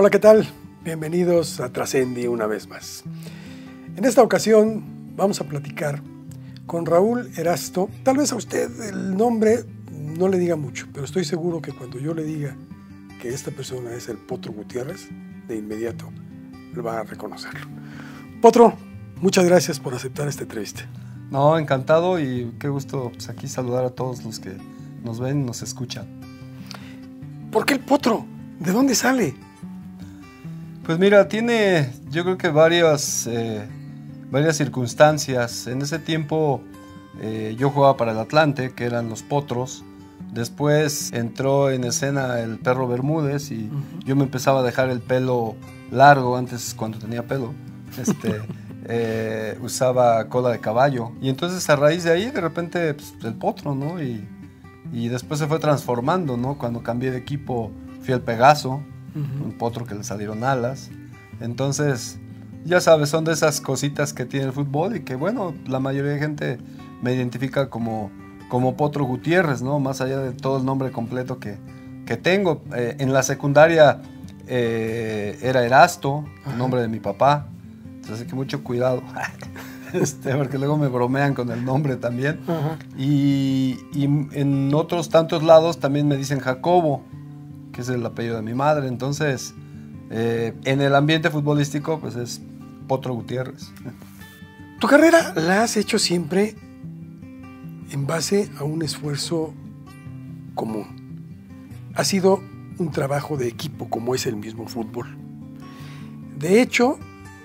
Hola, ¿qué tal? Bienvenidos a Trascendi una vez más. En esta ocasión vamos a platicar con Raúl Erasto. Tal vez a usted el nombre no le diga mucho, pero estoy seguro que cuando yo le diga que esta persona es el Potro Gutiérrez, de inmediato lo va a reconocerlo. Potro, muchas gracias por aceptar esta entrevista. No, encantado y qué gusto pues, aquí saludar a todos los que nos ven y nos escuchan. ¿Por qué el Potro? ¿De dónde sale? Pues mira, tiene yo creo que varias, eh, varias circunstancias. En ese tiempo eh, yo jugaba para el Atlante, que eran los Potros. Después entró en escena el perro Bermúdez y yo me empezaba a dejar el pelo largo antes cuando tenía pelo. Este, eh, usaba cola de caballo. Y entonces a raíz de ahí de repente pues, el potro, ¿no? Y, y, después se fue transformando, ¿no? Cuando cambié de equipo fui el Pegaso, un potro que le salieron alas. Entonces, ya sabes, son de esas cositas que tiene el fútbol y que bueno, la mayoría de gente me identifica como, como Potro Gutiérrez, ¿no? Más allá de todo el nombre completo que, que tengo. Eh, en la secundaria eh, era Erasto, el nombre de mi papá. Entonces, que mucho cuidado. Este, porque luego me bromean con el nombre también. y, y, en otros tantos lados también me dicen Jacobo, que es el apellido de mi madre. Entonces, eh, en el ambiente futbolístico, pues es Potro Gutiérrez. Tu carrera la has hecho siempre en base a un esfuerzo común. Ha sido un trabajo de equipo como es el mismo fútbol. De hecho,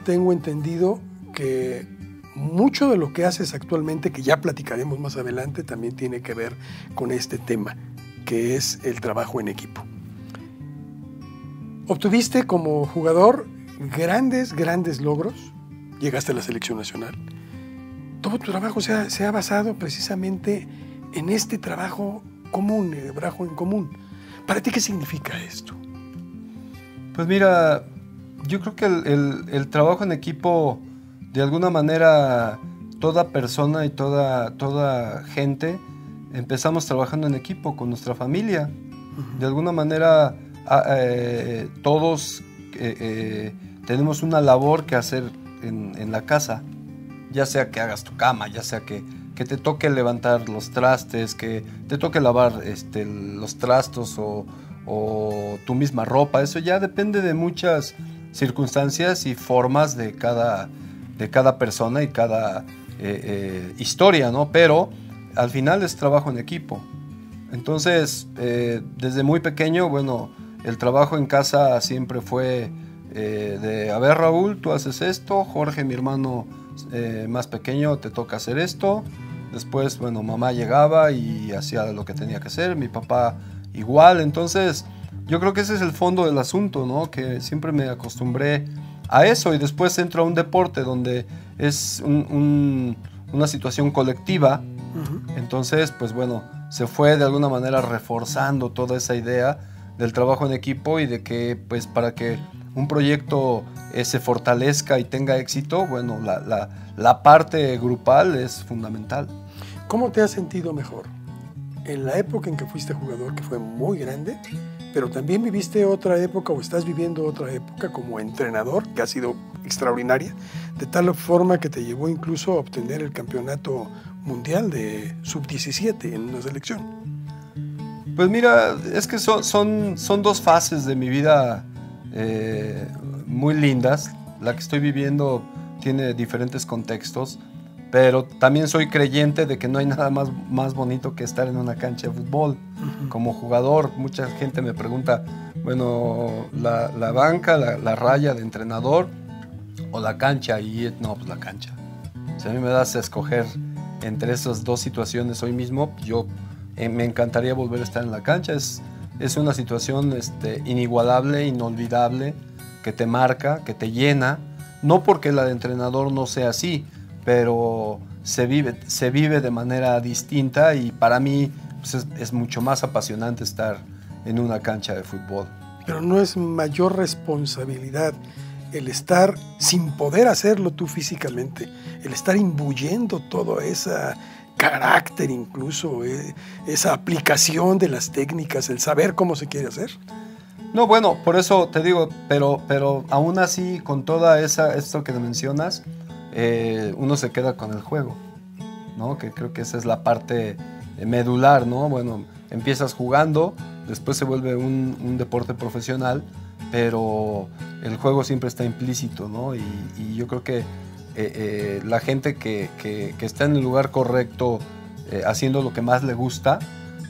tengo entendido que mucho de lo que haces actualmente, que ya platicaremos más adelante, también tiene que ver con este tema, que es el trabajo en equipo. Obtuviste como jugador grandes, grandes logros, llegaste a la selección nacional. Todo tu trabajo se ha, se ha basado precisamente en este trabajo común, el trabajo en común. ¿Para ti qué significa esto? Pues mira, yo creo que el, el, trabajo en equipo, de alguna manera, toda persona y toda, toda gente, empezamos trabajando en equipo con nuestra familia. De alguna manera, eh, todos eh, eh, tenemos una labor que hacer en, la casa, ya sea que hagas tu cama, ya sea que, que, te toque levantar los trastes, que te toque lavar este, los trastos o, tu misma ropa, eso ya depende de muchas circunstancias y formas de cada, de cada persona y cada historia, ¿no? Pero al final es trabajo en equipo. Entonces, desde muy pequeño, bueno, el trabajo en casa siempre fue de, a ver Raúl, tú haces esto, Jorge, mi hermano más pequeño, te toca hacer esto. Después, bueno, mamá llegaba y hacía lo que tenía que hacer, mi papá igual. Entonces, yo creo que ese es el fondo del asunto, ¿no? Que siempre me acostumbré a eso y después entro a un deporte donde es una situación colectiva. Entonces, pues bueno, se fue de alguna manera reforzando toda esa idea del trabajo en equipo y de que, pues para que un proyecto eh, se fortalezca y tenga éxito, bueno, la, la, la parte grupal es fundamental. ¿Cómo te has sentido mejor? En la época en que fuiste jugador, que fue muy grande, pero también viviste otra época o estás viviendo otra época como entrenador que ha sido extraordinaria, de tal forma que te llevó incluso a obtener el campeonato mundial de sub-17 en una selección. Pues mira, es que son, son, son dos fases de mi vida eh, muy lindas. La que estoy viviendo tiene diferentes contextos pero también soy creyente de que no hay nada más, más bonito que estar en una cancha de fútbol. Como jugador, mucha gente me pregunta, bueno, la, la banca, la, la, raya de entrenador o la cancha, y no, pues la cancha. Si a mí me das a escoger entre esas dos situaciones hoy mismo, yo eh, me encantaría volver a estar en la cancha. Es, es una situación este, inigualable, inolvidable, que te marca, que te llena. No porque la de entrenador no sea así, pero se vive, se vive de manera distinta y para mí pues, es, es, mucho más apasionante estar en una cancha de fútbol. Pero no es mayor responsabilidad el estar sin poder hacerlo tú físicamente, el estar imbuyendo todo ese carácter incluso, eh, esa aplicación de las técnicas, el saber cómo se quiere hacer. No, bueno, por eso te digo, pero, pero aún así, con toda esa, esto que mencionas, eh, uno se queda con el juego, ¿no? Que creo que esa es la parte medular, ¿no? Bueno, empiezas jugando, después se vuelve un, deporte profesional, pero el juego siempre está implícito, ¿no? Y, yo creo que eh, eh, la gente que, está en el lugar correcto, haciendo lo que más le gusta,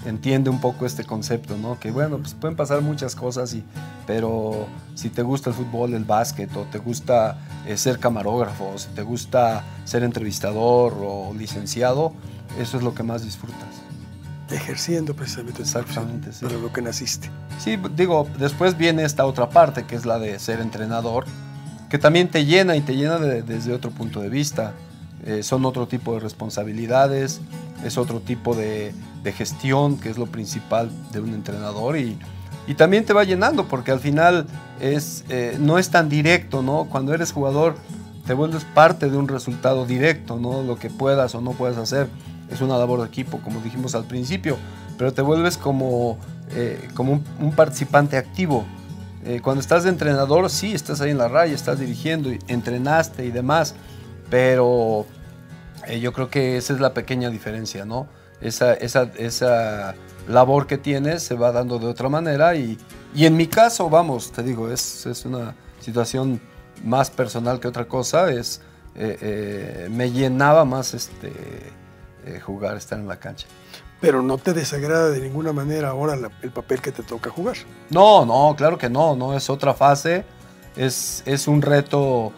entiende un poco este concepto, ¿no? Que bueno, pues pueden pasar muchas cosas, y, pero si te gusta el fútbol, el básquet, o te gusta eh, ser camarógrafo, o si te gusta ser entrevistador o licenciado, eso es lo que más disfrutas. Ejerciendo precisamente Exactamente, sí. lo que naciste. Sí, digo, después viene esta otra parte, que es la de ser entrenador, que también te llena y te llena desde otro punto de vista. Eh, son otro tipo de responsabilidades, es otro tipo de, de gestión, que es lo principal de un entrenador y, y también te va llenando porque al final es, eh, no es tan directo, ¿no? Cuando eres jugador te vuelves parte de un resultado directo, ¿no? Lo que puedas o no puedas hacer es una labor de equipo, como dijimos al principio, pero te vuelves como, eh, como un, participante activo. Eh, cuando estás de entrenador, sí, estás ahí en la raya, estás dirigiendo, entrenaste y demás, pero yo creo que esa es la pequeña diferencia, ¿no? esa, esa, labor que tienes se va dando de otra manera y, en mi caso, vamos, te digo, es, una situación más personal que otra cosa, es, eh, eh, me llenaba más este, eh, jugar, estar en la cancha. Pero no te desagrada de ninguna manera ahora el papel que te toca jugar. No, no, claro que no, no, es otra fase, es, es un reto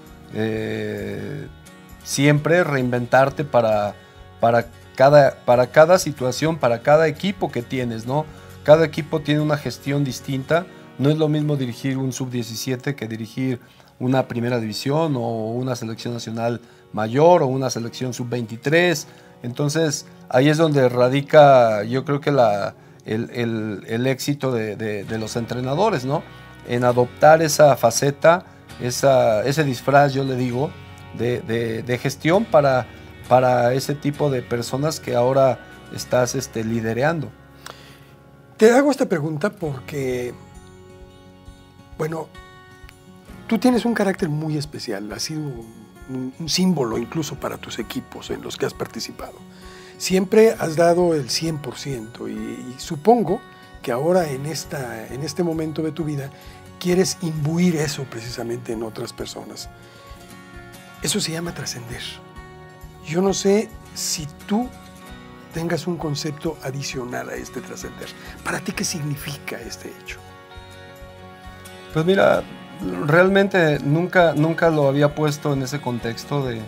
siempre reinventarte para, para para cada situación, para cada equipo que tienes, ¿no? Cada equipo tiene una gestión distinta. No es lo mismo dirigir un sub-17 que dirigir una primera división o una selección nacional mayor o una selección sub-23. Entonces ahí es donde radica yo creo que el, éxito de, los entrenadores, ¿no? En adoptar esa faceta, esa, ese disfraz, yo le digo, de gestión para para ese tipo de personas que ahora estás este, lidereando? Te hago esta pregunta porque, bueno, tú tienes un carácter muy especial, has sido un, símbolo incluso para tus equipos en los que has participado. Siempre has dado el 100% y, y supongo que ahora en, esta, en este momento de tu vida quieres imbuir eso precisamente en otras personas. Eso se llama trascender. Yo no sé si tú tengas un concepto adicional a este trascender. ¿Para ti qué significa este hecho? Pues mira, realmente nunca, nunca lo había puesto en ese contexto de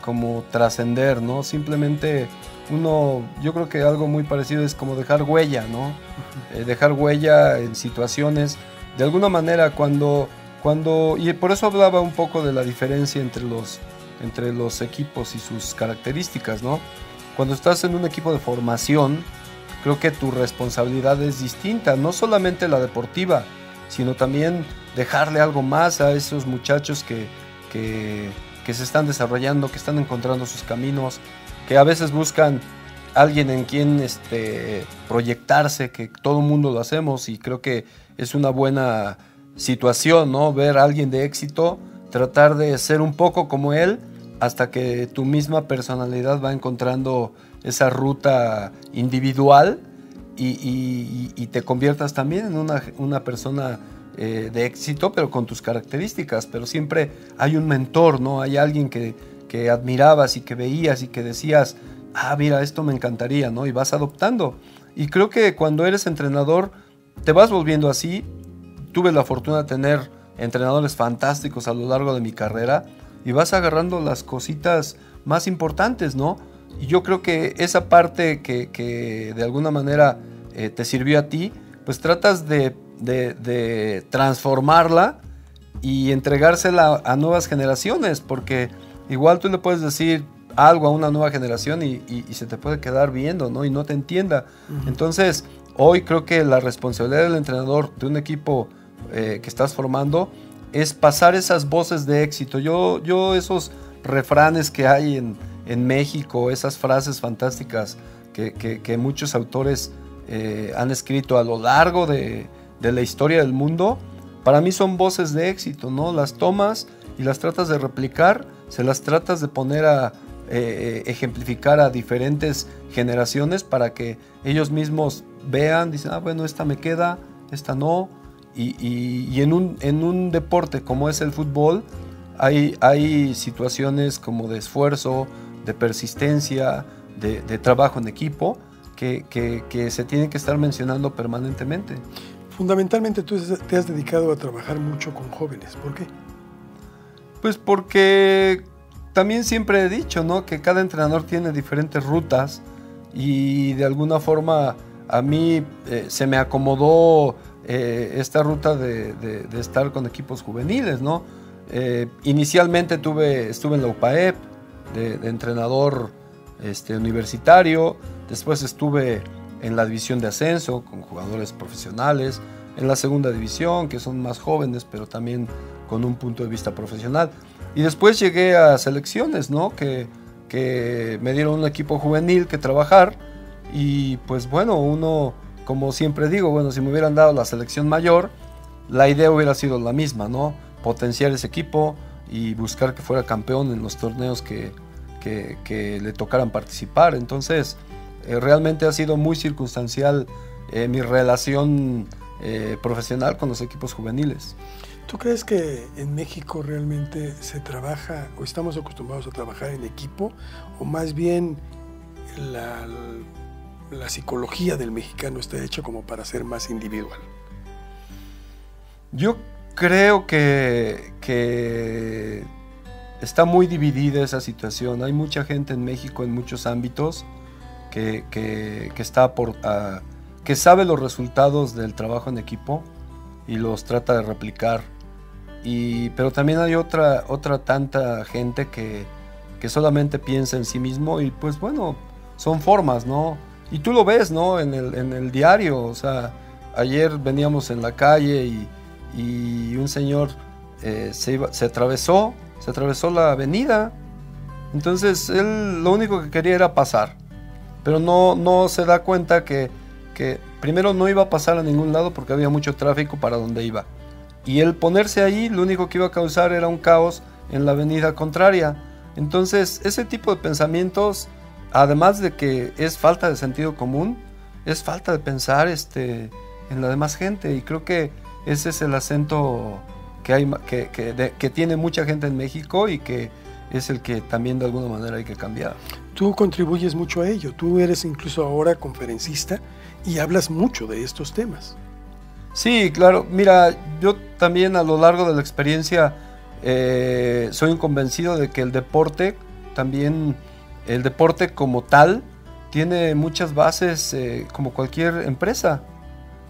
como trascender, ¿no? Simplemente uno, yo creo que algo muy parecido es como dejar huella, ¿no? Eh, dejar huella en situaciones. De alguna manera cuando, cuando, y por eso hablaba un poco de la diferencia entre los entre los equipos y sus características, ¿no? Cuando estás en un equipo de formación, creo que tu responsabilidad es distinta, no solamente la deportiva, sino también dejarle algo más a esos muchachos que, que, se están desarrollando, que están encontrando sus caminos, que a veces buscan alguien en quien este, proyectarse, que todo el mundo lo hacemos y creo que es una buena situación, ¿no? Ver a alguien de éxito tratar de ser un poco como él hasta que tu misma personalidad va encontrando esa ruta individual y, te conviertas también en una, persona eh, de éxito, pero con tus características. Pero siempre hay un mentor, ¿no? Hay alguien que, que admirabas y que veías y que decías, ah, mira, esto me encantaría, ¿no? Y vas adoptando. Y creo que cuando eres entrenador, te vas volviendo así. Tuve la fortuna de tener entrenadores fantásticos a lo largo de mi carrera y vas agarrando las cositas más importantes, ¿no? Y yo creo que esa parte que, de alguna manera eh, te sirvió a ti, pues tratas de, transformarla y entregársela a nuevas generaciones, porque igual tú le puedes decir algo a una nueva generación y, se te puede quedar viendo, ¿no? Y no te entienda. Entonces, hoy creo que la responsabilidad del entrenador de un equipo eh, que estás formando es pasar esas voces de éxito. Yo, yo esos refranes que hay en, en México, esas frases fantásticas que, que, muchos autores eh, han escrito a lo largo de, de la historia del mundo, para mí son voces de éxito, ¿no? Las tomas y las tratas de replicar, se las tratas de poner a eh, ejemplificar a diferentes generaciones para que ellos mismos vean, dicen, ah, bueno, esta me queda, esta no. Y, en, un, en, un, deporte como es el fútbol, hay, hay situaciones como de esfuerzo, de persistencia, de, trabajo en equipo, que, que se tienen que estar mencionando permanentemente. Fundamentalmente tú te has dedicado a trabajar mucho con jóvenes. ¿Por qué? Pues porque también siempre he dicho, ¿no? Que cada entrenador tiene diferentes rutas y de alguna forma a mí eh, se me acomodó eh, esta ruta de, estar con equipos juveniles, ¿no? Eh, inicialmente tuve, estuve en la UPAEP de, entrenador este, universitario, después estuve en la división de ascenso con jugadores profesionales, en la segunda división, que son más jóvenes, pero también con un punto de vista profesional. Y después llegué a selecciones, ¿no? Que, que me dieron un equipo juvenil que trabajar. Y pues bueno, uno, como siempre digo, bueno, si me hubieran dado la selección mayor, la idea hubiera sido la misma, ¿no? Potenciar ese equipo y buscar que fuera campeón en los torneos que, que, que le tocaran participar. Entonces, eh, realmente ha sido muy circunstancial eh, mi relación eh, profesional con los equipos juveniles. ¿Tú crees que en México realmente se trabaja o estamos acostumbrados a trabajar en equipo o más bien la, psicología del mexicano está hecha como para ser más individual? Yo creo que, que está muy dividida esa situación. Hay mucha gente en México en muchos ámbitos que, está por, ah, que sabe los resultados del trabajo en equipo y los trata de replicar. Y, pero también hay otra, otra tanta gente que, que solamente piensa en sí mismo y pues bueno, son formas, ¿no? Y tú lo ves, ¿no? En el, en el diario, o sea, ayer veníamos en la calle y, y un señor eh, se, se atravesó, se atravesó la avenida. Entonces él lo único que quería era pasar pero no, no se da cuenta que, que primero no iba a pasar a ningún lado porque había mucho tráfico para donde iba. Y el ponerse ahí lo único que iba a causar era un caos en la avenida contraria. Entonces, ese tipo de pensamientos, además de que es falta de sentido común, es falta de pensar este, en la demás gente. Y creo que ese es el acento que, hay, que, que, que tiene mucha gente en México y que es el que también de alguna manera hay que cambiar. Tú contribuyes mucho a ello, tú eres incluso ahora conferencista y hablas mucho de estos temas. Sí, claro, mira, yo también a lo largo de la experiencia eh, soy un convencido de que el deporte, también el deporte como tal, tiene muchas bases eh, como cualquier empresa,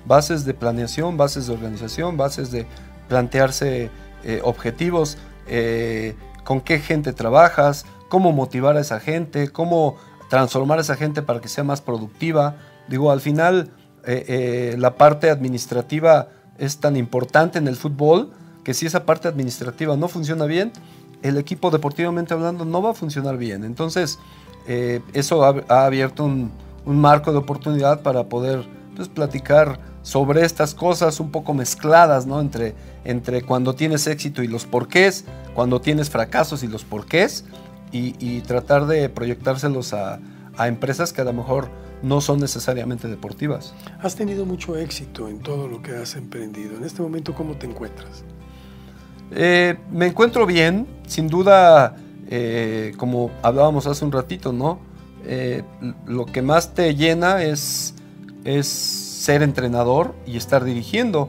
bases de planeación, bases de organización, bases de plantearse eh, objetivos con qué gente trabajas, cómo motivar a esa gente, cómo transformar a esa gente para que sea más productiva. Digo, al final eh, eh, la parte administrativa es tan importante en el fútbol que si esa parte administrativa no funciona bien, el equipo deportivamente hablando no va a funcionar bien. Entonces, eh, eso ha, abierto un, marco de oportunidad para poder pues, platicar sobre estas cosas un poco mezcladas, ¿no? Entre, entre cuando tienes éxito y los porqués, cuando tienes fracasos y los porqués, y, y tratar de proyectárselos a, a, empresas que a lo mejor no son necesariamente deportivas. Has tenido mucho éxito en todo lo que has emprendido. En este momento, ¿cómo te encuentras? Eh, me encuentro bien, sin duda, eh, como hablábamos hace un ratito, ¿no? Eh, lo que más te llena es, es ser entrenador y estar dirigiendo.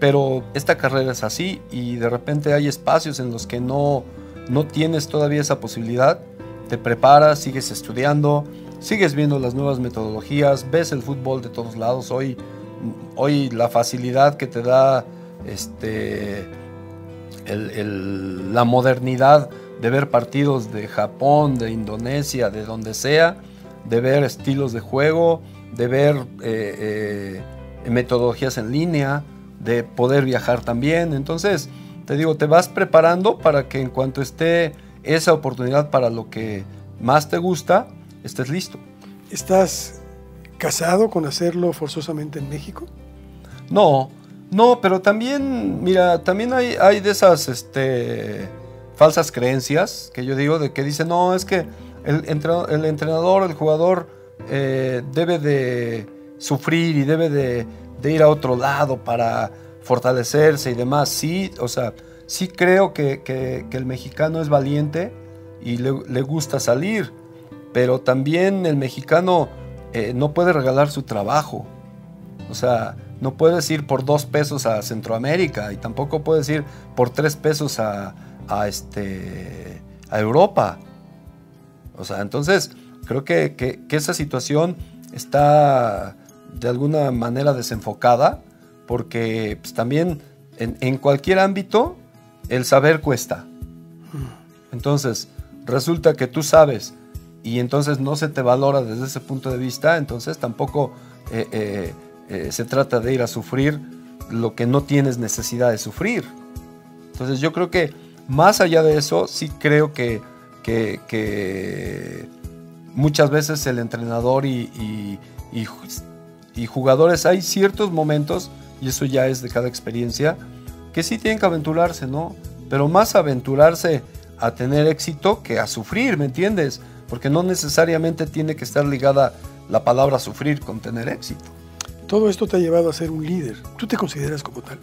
Pero esta carrera es así y de repente hay espacios en los que no, no tienes todavía esa posibilidad. Te preparas, sigues estudiando, sigues viendo las nuevas metodologías, ves el fútbol de todos lados. Hoy, hoy la facilidad que te da este, la modernidad de ver partidos de Japón, de Indonesia, de donde sea, de ver estilos de juego, de ver eh, eh, metodologías en línea, de poder viajar también. Entonces, te digo, te vas preparando para que en cuanto esté esa oportunidad para lo que más te gusta, estés listo. ¿Estás casado con hacerlo forzosamente en México? No, No, pero también, mira, también hay, hay de esas este, falsas creencias que yo digo, de que dicen, no, es que el, el entrenador, el jugador eh, debe de sufrir y debe de, ir a otro lado para fortalecerse y demás. Sí, o sea, sí creo que, el mexicano es valiente y le, gusta salir, pero también el mexicano eh, no puede regalar su trabajo. O sea, no puedes ir por dos pesos a Centroamérica y tampoco puedes ir por tres pesos a, este, a Europa. O sea, entonces creo que, esa situación está de alguna manera desenfocada porque pues, también en, cualquier ámbito el saber cuesta. Entonces, resulta que tú sabes y entonces no se te valora desde ese punto de vista, entonces tampoco eh, eh, eh, se trata de ir a sufrir lo que no tienes necesidad de sufrir. Entonces yo creo que más allá de eso, sí creo que, que, muchas veces el entrenador y, y, jugadores hay ciertos momentos, y eso ya es de cada experiencia, que sí tienen que aventurarse, ¿no? Pero más aventurarse a tener éxito que a sufrir, ¿me entiendes? Porque no necesariamente tiene que estar ligada la palabra sufrir con tener éxito. Todo esto te ha llevado a ser un líder. ¿Tú te consideras como tal?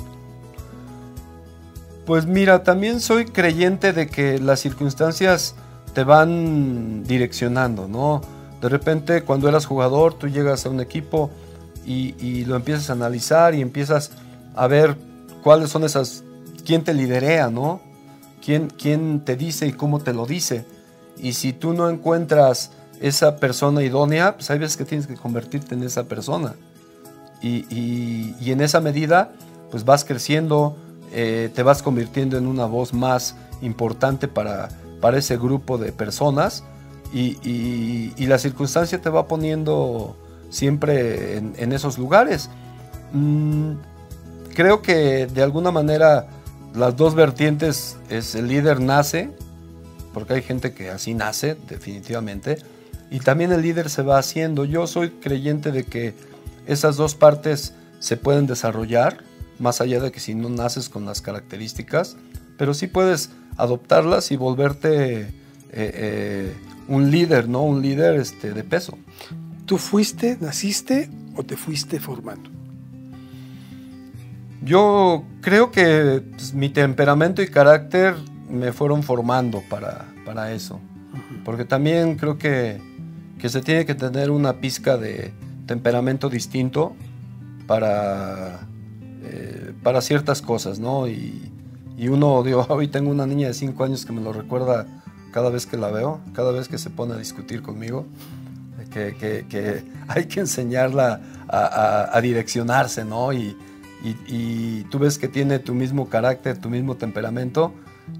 Pues mira, también soy creyente de que las circunstancias te van direccionando, ¿no? De repente cuando eras jugador, tú llegas a un equipo y, lo empiezas a analizar y empiezas a ver cuáles son esas, quién te liderea, ¿no? ¿Quién, quién te dice y cómo te lo dice. Y si tú no encuentras esa persona idónea, pues hay veces que tienes que convertirte en esa persona y, en esa medida pues vas creciendo, eh, te vas convirtiendo en una voz más importante para, para ese grupo de personas y, la circunstancia te va poniendo siempre en, esos lugares. Mm, creo que de alguna manera las dos vertientes es el líder nace, porque hay gente que así nace definitivamente, y también el líder se va haciendo. Yo soy creyente de que esas dos partes se pueden desarrollar, más allá de que si no naces con las características, pero sí puedes adoptarlas y volverte eh, eh, un líder, ¿no? Un líder este, de peso. ¿Tú fuiste, naciste o te fuiste formando? Yo creo que pues, mi temperamento y carácter me fueron formando para, para eso. Porque también creo que, que se tiene que tener una pizca de, temperamento distinto para, eh, para ciertas cosas, ¿no? Y, uno, digo, hoy tengo una niña de 5 años que me lo recuerda cada vez que la veo, cada vez que se pone a discutir conmigo, que, hay que enseñarla a, direccionarse, ¿no? Y, tú ves que tiene tu mismo carácter, tu mismo temperamento,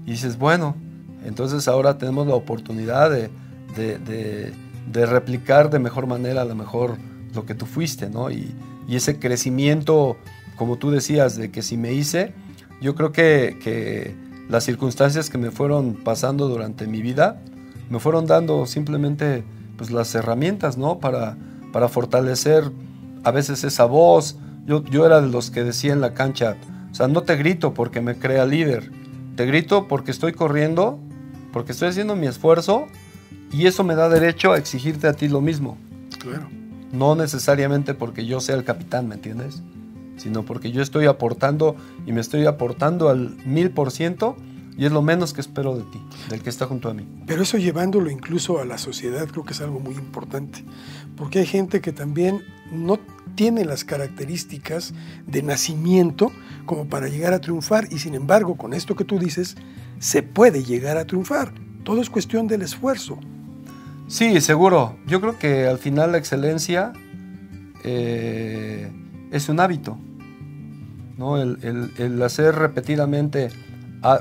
y dices, bueno, entonces ahora tenemos la oportunidad de, de replicar de mejor manera a lo mejor lo que tú fuiste, ¿no? Y, ese crecimiento, como tú decías, de que si me hice, yo creo que, las circunstancias que me fueron pasando durante mi vida me fueron dando simplemente pues, las herramientas, ¿no? Para, para fortalecer a veces esa voz. Yo, yo era de los que decía en la cancha, o sea, no te grito porque me crea líder, te grito porque estoy corriendo, porque estoy haciendo mi esfuerzo y eso me da derecho a exigirte a ti lo mismo. Claro. No necesariamente porque yo sea el capitán, ¿me entiendes? Sino porque yo estoy aportando y me estoy aportando al mil por ciento y es lo menos que espero de ti, del que está junto a mí. Pero eso llevándolo incluso a la sociedad creo que es algo muy importante, porque hay gente que también no tiene las características de nacimiento como para llegar a triunfar y sin embargo con esto que tú dices se puede llegar a triunfar. Todo es cuestión del esfuerzo. Sí, seguro. Yo creo que al final la excelencia eh, es un hábito. ¿No? El, hacer repetidamente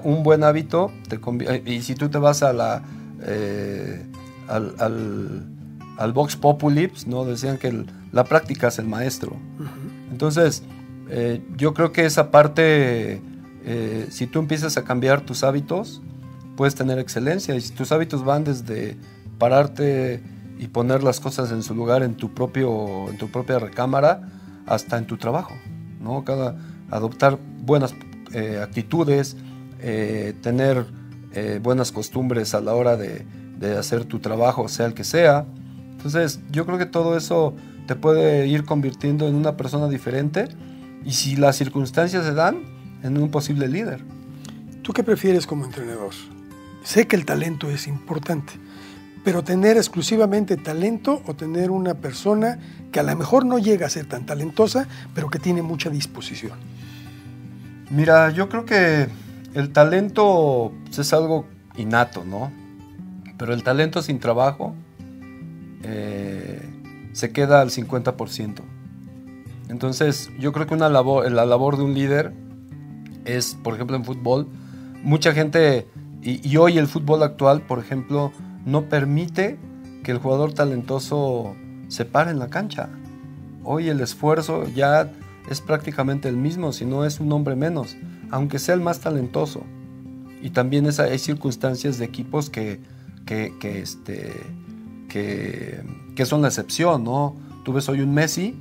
un buen hábito, te y si tú te vas a la, eh, al, al, Vox Populi, pues, ¿no? decían que la práctica es el maestro. Entonces, eh, yo creo que esa parte, si tú empiezas a cambiar tus hábitos, puedes tener excelencia. Y si tus hábitos van desde pararte y poner las cosas en su lugar en tu, propio, en tu propia recámara hasta en tu trabajo. ¿no? Cada, adoptar buenas eh, actitudes, eh, tener eh, buenas costumbres a la hora de, de, hacer tu trabajo, sea el que sea. Entonces, yo creo que todo eso te puede ir convirtiendo en una persona diferente y si las circunstancias se dan, en un posible líder. ¿Tú qué prefieres como entrenador? Sé que el talento es importante, pero tener exclusivamente talento o tener una persona que a lo mejor no llega a ser tan talentosa, pero que tiene mucha disposición. Mira, yo creo que el talento es algo innato, ¿no? Pero el talento sin trabajo eh, se queda al 50%. Entonces, yo creo que una labor, la labor de un líder es, por ejemplo, en fútbol, mucha gente, y, y, hoy el fútbol actual, por ejemplo, no permite que el jugador talentoso se pare en la cancha. Hoy el esfuerzo ya es prácticamente el mismo, si no es un hombre menos, aunque sea el más talentoso. Y también es, hay circunstancias de equipos que, que, que, este, que, que son la excepción, ¿no? Tú ves hoy un Messi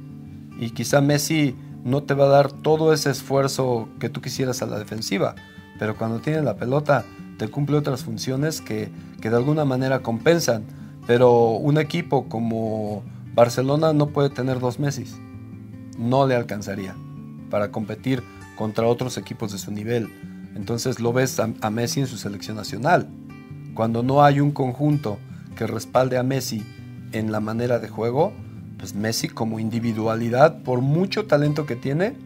y quizá Messi no te va a dar todo ese esfuerzo que tú quisieras a la defensiva, pero cuando tiene la pelota te cumple otras funciones que, que de alguna manera compensan. Pero un equipo como Barcelona no puede tener dos Messi no le alcanzaría para competir contra otros equipos de su nivel. Entonces lo ves a, Messi en su selección nacional. Cuando no hay un conjunto que respalde a Messi en la manera de juego, pues Messi como individualidad, por mucho talento que tiene,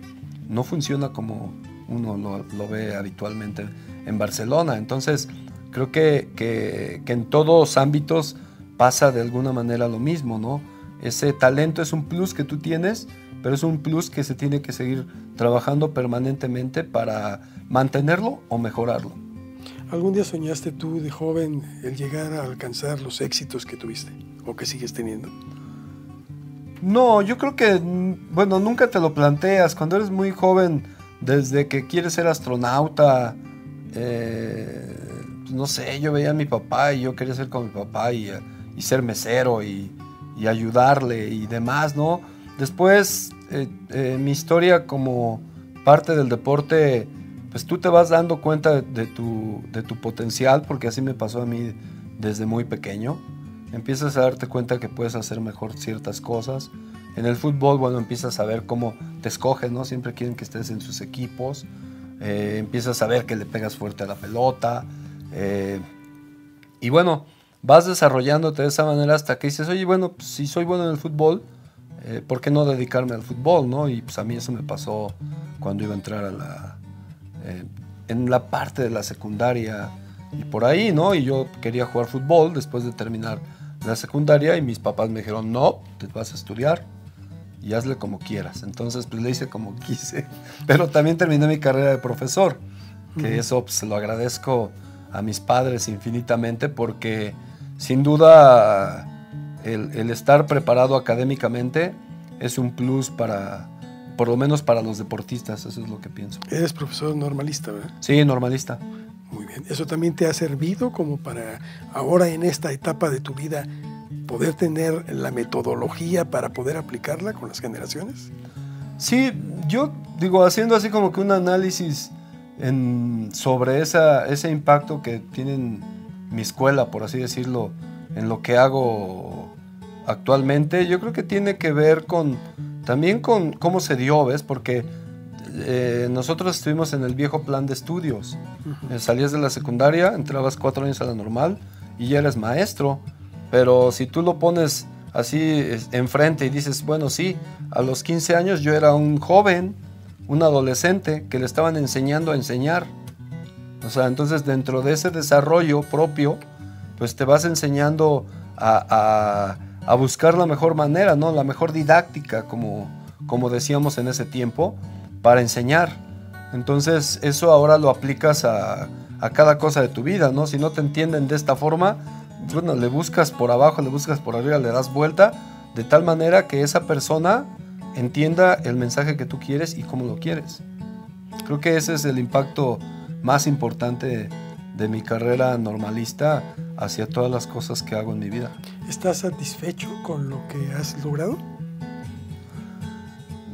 no funciona como uno lo, ve habitualmente en Barcelona. Entonces creo que, que, que en todos ámbitos pasa de alguna manera lo mismo, ¿no? Ese talento es un plus que tú tienes, pero es un plus que se tiene que seguir trabajando permanentemente para mantenerlo o mejorarlo. ¿Algún día soñaste tú de joven el llegar a alcanzar los éxitos que tuviste o que sigues teniendo? No, yo creo que, bueno, nunca te lo planteas. Cuando eres muy joven, desde que quieres ser astronauta, eh, no sé, yo veía a mi papá y yo quería ser como mi papá y, y ser mesero y, y ayudarle y demás, ¿no? Después, eh, eh, mi historia como parte del deporte, pues tú te vas dando cuenta de tu, de tu potencial, porque así me pasó a mí desde muy pequeño. Empiezas a darte cuenta que puedes hacer mejor ciertas cosas. En el fútbol, bueno, empiezas a ver cómo te escogen, ¿no? Siempre quieren que estés en sus equipos. Eh, empiezas a ver que le pegas fuerte a la pelota. y bueno, vas desarrollándote de esa manera hasta que dices, oye, bueno, pues, si soy bueno en el fútbol, eh, ¿por qué no dedicarme al fútbol? ¿no? Y pues a mí eso me pasó cuando iba a entrar a la, eh, en la parte de la secundaria y por ahí, ¿no? Y yo quería jugar fútbol después de terminar la secundaria y mis papás me dijeron, no, te vas a estudiar y hazle como quieras. Entonces, pues le hice como quise. Pero también terminé mi carrera de profesor, que eso pues, lo agradezco a mis padres infinitamente porque sin duda el, estar preparado académicamente es un plus para, por lo menos para los deportistas, eso es lo que pienso. Eres profesor normalista, ¿verdad? Sí, normalista. Muy bien. ¿Eso también te ha servido como para ahora en esta etapa de tu vida poder tener la metodología para poder aplicarla con las generaciones? Sí, yo digo, haciendo así como que un análisis sobre esa, ese impacto que tienen mi escuela, por así decirlo, en lo que hago actualmente, yo creo que tiene que ver con también con cómo se dio, ¿ves? Porque eh, nosotros estuvimos en el viejo plan de estudios. Eh, salías de la secundaria, entrabas cuatro años a la normal y ya eres maestro. Pero si tú lo pones así enfrente y dices, bueno, sí, a los 15 años yo era un joven, un adolescente que le estaban enseñando a enseñar. O sea, entonces dentro de ese desarrollo propio, pues te vas enseñando a, buscar la mejor manera, ¿no? La mejor didáctica, como, como decíamos en ese tiempo, para enseñar. Entonces eso ahora lo aplicas a, cada cosa de tu vida, ¿no? Si no te entienden de esta forma, bueno, le buscas por abajo, le buscas por arriba, le das vuelta, de tal manera que esa persona entienda el mensaje que tú quieres y cómo lo quieres. Creo que ese es el impacto más importante de mi carrera normalista hacia todas las cosas que hago en mi vida. ¿Estás satisfecho con lo que has logrado?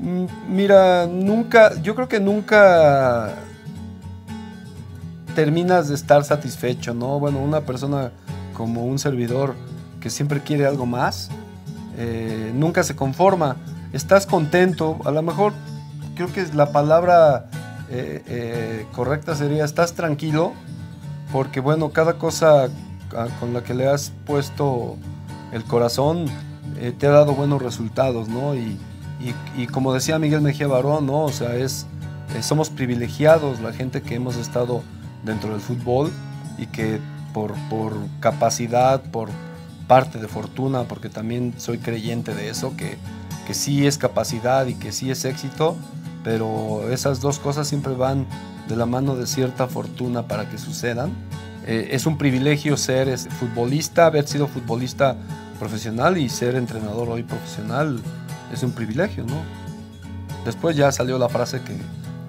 Mm, mira, nunca, yo creo que nunca terminas de estar satisfecho, ¿no? Bueno, una persona como un servidor que siempre quiere algo más, eh, nunca se conforma, estás contento, a lo mejor creo que la palabra eh, eh, correcta sería estás tranquilo, porque bueno, cada cosa con la que le has puesto el corazón te ha dado buenos resultados, ¿no? Y, y, como decía Miguel Mejía Barón, ¿no? O sea, es, somos privilegiados la gente que hemos estado dentro del fútbol y que por, capacidad, por parte de fortuna, porque también soy creyente de eso, que, que sí es capacidad y que sí es éxito, pero esas dos cosas siempre van de la mano de cierta fortuna para que sucedan. Eh, es un privilegio ser este, futbolista, haber sido futbolista profesional y ser entrenador hoy profesional es un privilegio, ¿no? Después ya salió la frase que,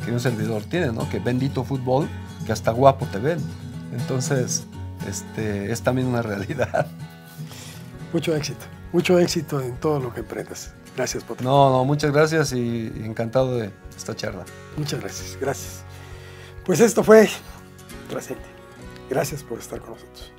que un servidor tiene, ¿no? Que bendito fútbol, que hasta guapo te ven. Entonces, este, es también una realidad. Mucho éxito, mucho éxito en todo lo que emprendas. Gracias, Potro. No, no, muchas gracias y encantado de esta charla. Muchas gracias, gracias. Pues esto fue Trascende. Gracias por estar con nosotros.